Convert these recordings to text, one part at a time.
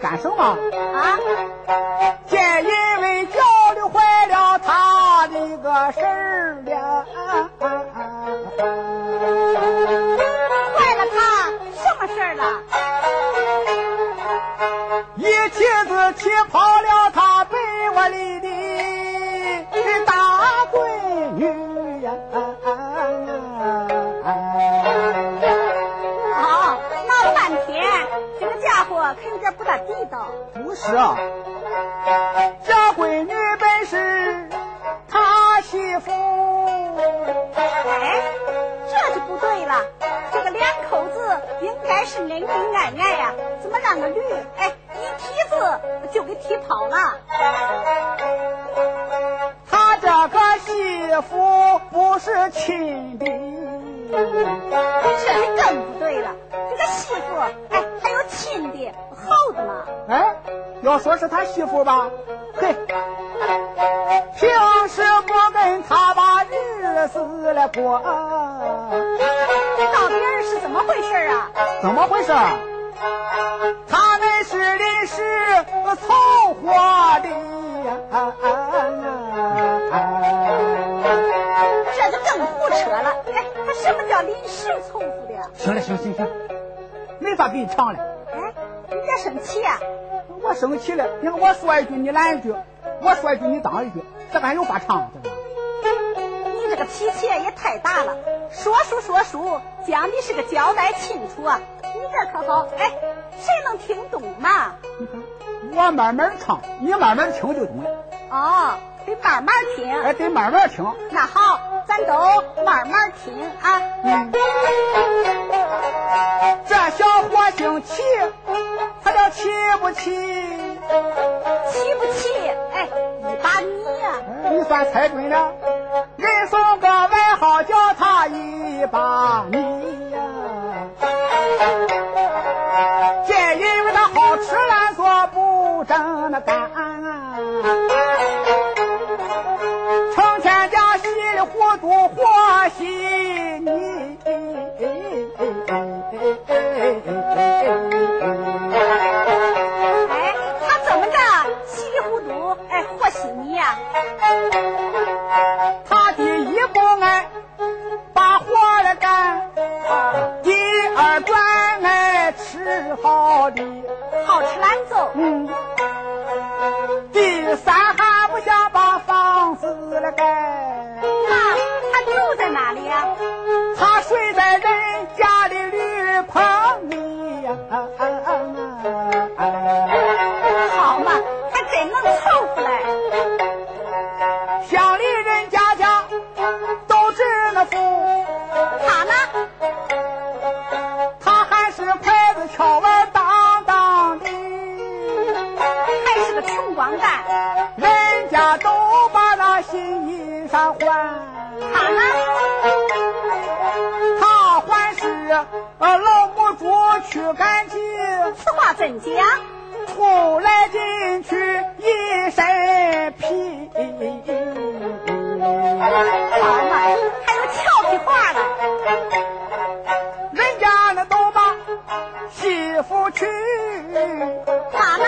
么？干什么？啊？见因为教的坏了他的个事儿了。坏了他什么事儿了？一妻子气跑了他可有点不大地道。不是啊，这闺女本是他媳妇。哎，这就不对了。这个两口子应该是恩恩爱爱呀，怎么让个驴哎一蹄子就给踢跑了？他这个媳妇不是亲的，这就更不对了。这个媳妇哎亲的好的嘛？哎，要说是他媳妇吧，嘿，平时不跟他把日子来过，这到底是怎么回事啊？怎么回事？他们是临时凑合的呀。这就更胡扯了。哎，他什么叫临时凑合的呀？行了，行行行，没法给你唱了。哎，你别生气呀、我生气了，你看我说一句你来一句，我说一句你当一句，这还有法唱这个？你这个脾气也太大了，说书说书，讲的是个交代清楚啊！你这可好，哎，谁能听懂嘛？你看我慢慢唱，你慢慢听就懂了。哦，得慢慢听。哎，得慢慢听。那好，咱都慢慢听啊。嗯，这小伙姓齐不齐？气不气？哎，一把你呀、哎你算猜对了，人送个外号叫他一把米呀。见因为他好吃懒做不正那干啊，成天家稀里糊涂和稀好的，好吃懒做。嗯，第三还不想把房子来盖，那他住在哪里呀、他睡在人家的驴棚里呀。老母猪去赶集，此话怎讲？出来进去一身皮。好嘛，还有俏皮话呢。人家那都把媳妇娶，他呢？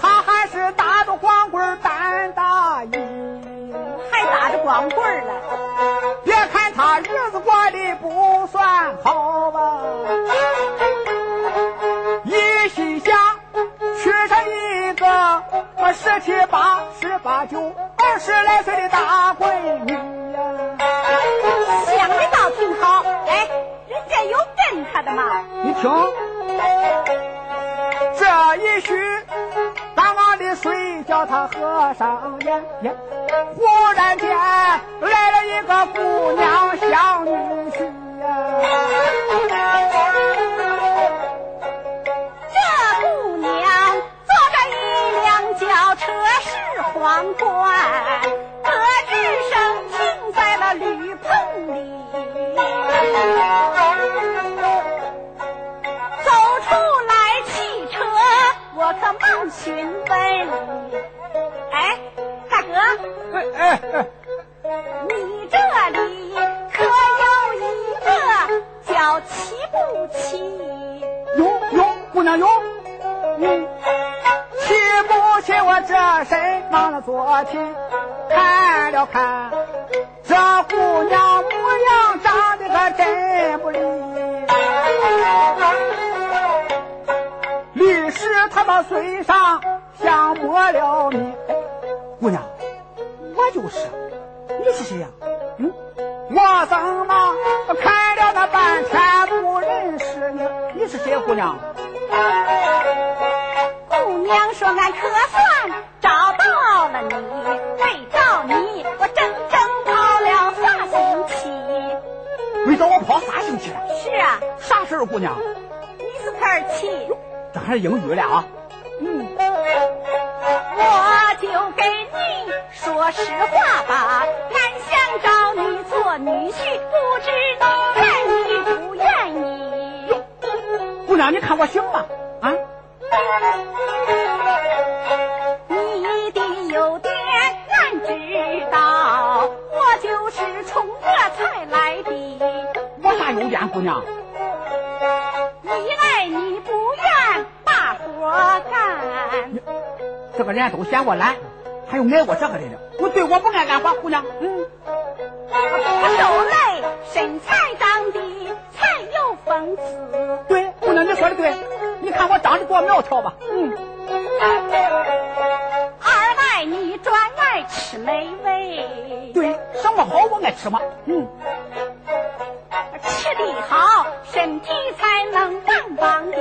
他还是打着光棍儿单大衣。还打着光棍儿了。他日子过得不算好吧，一心想娶上一个呃十七八、十八九、二十来岁的大闺女呀。想的倒挺好。哎，人家有跟他的吗。你听，这一许的睡叫他合上眼，忽然间来了一个姑娘小女婿呀。这姑娘坐着一辆轿车是皇冠，娘哟，嗯，气不气我这身忙了昨天，看了看这姑娘模样长得可真不离。律师他妈嘴上像抹了面，姑娘，我就是，你是谁呀？嗯，我怎么看了那半天不认识你？你是谁，姑娘？姑娘说俺可算找到了你，为找你我整整跑了仨星期。没找我跑仨星期？是啊。啥事儿，姑娘？你是特儿气。这还是英语了啊？嗯。我就给你说实话吧，俺想找你做女婿，不知你姑娘，你看我行吗？啊？你的优点俺知道，我就是冲这才来的。我啥优点，姑娘？你爱你不愿把活干。这个人都嫌我懒，还有爱我这个人的？我对我不爱干活，姑娘。嗯。不受累，身材苗条吧？嗯。二来你专爱吃美味。对，什么好我爱吃嘛。嗯。吃的好，身体才能棒棒的。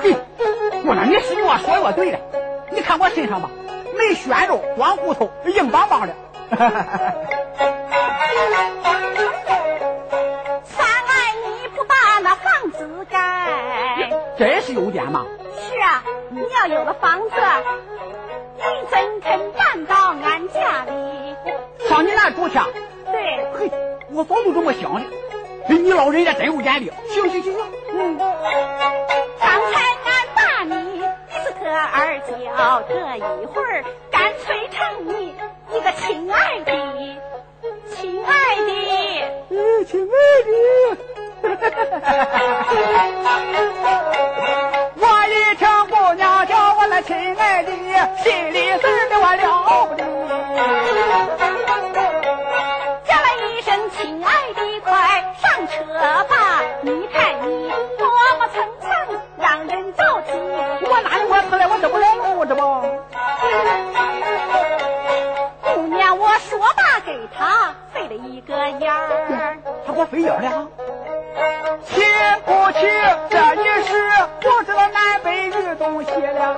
嘿，姑娘，你是我说的我对了。你看我身上吧，没鲜肉，光骨头，硬邦邦的。三来你不把那房子盖，真是优点嘛？要有了房子，你怎肯搬到俺家里？上你那住去？对。嘿，我早就这么想的。你老人家真有眼力。行行行行，嗯。刚才俺打你，你是个二叫，这一会儿干脆成你一个亲爱的，亲爱的，嗯，亲爱的。姑娘叫我那亲爱的，心里事儿的我了不得。叫了一声亲爱的，快上车吧，你看你磨磨蹭蹭，让人着急。我哪里磨蹭了？我这不来路这不？姑娘，我说罢给他飞了一个眼儿。他给我飞眼了？东西了。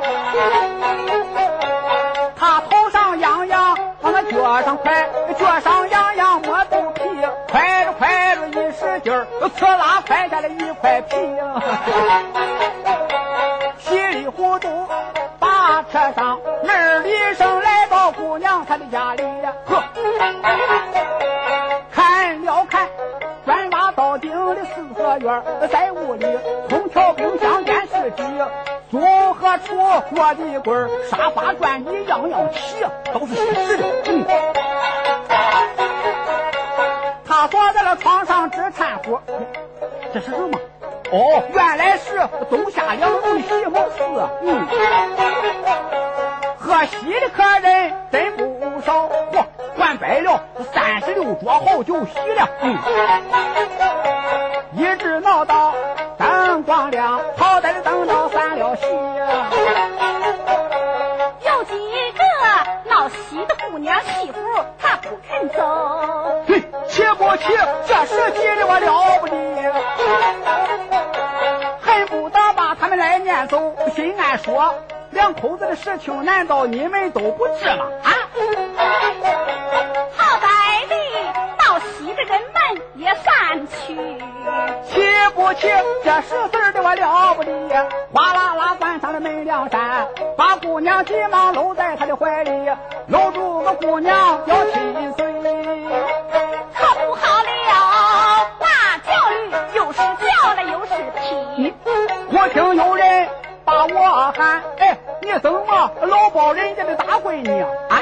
他头上痒痒，往他脚上快，脚上痒痒摸肚皮，快着快着一使劲儿，刺啦快下来一块皮！稀里糊涂把车上门里声来到姑娘她的家里锅底柜、沙发、转椅样样齐，都是新式的。嗯，他坐在了床上直掺和，这是什么？哦，原来是冬夏两种席梦思。嗯，喝喜的客人真不少。嚯，换白了三十六桌好酒席了。嗯，说，两口子的事情难道你们都不知吗？啊！好歹的到西的人们也散去，气不气？这十四的我了不得，哗啦啦关上了门梁山，把姑娘急忙搂在他的怀里，搂住个姑娘要亲嘴，可不好了，那叫驴又是叫了又是踢。我听有人把我喊，哎，你怎么老抱人家的大闺女啊？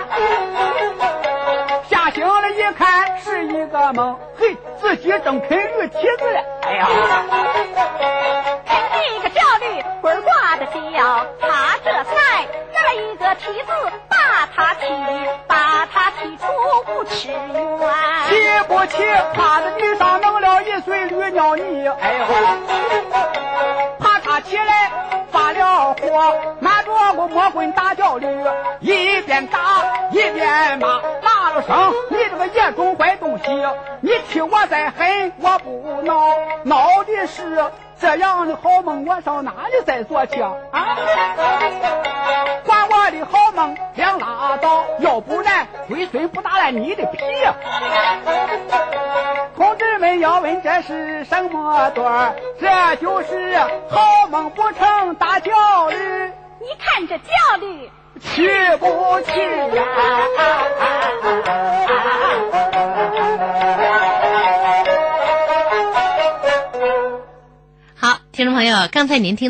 吓醒了一看是一个梦，嘿，自己正啃驴蹄子嘞！哎呀，啃一个叫驴，棍儿挂的叫他这才拿一。个蹄子把他踢，把他踢出五尺远。起不起？趴在地上弄了一堆绿尿泥，哎呦！起来发了火，拿着我魔棍打脚驴，一边打一边骂，骂了声你这个野种坏东西！你替我再狠，我不恼，恼的是这样的好梦，我上哪里再做去啊？管我的好梦两拉倒，要不然龟孙不打烂你的皮。要问这是什么段儿？这就是好梦不成大焦虑，你看这焦虑，去不去呀？好，听众朋友，刚才您听。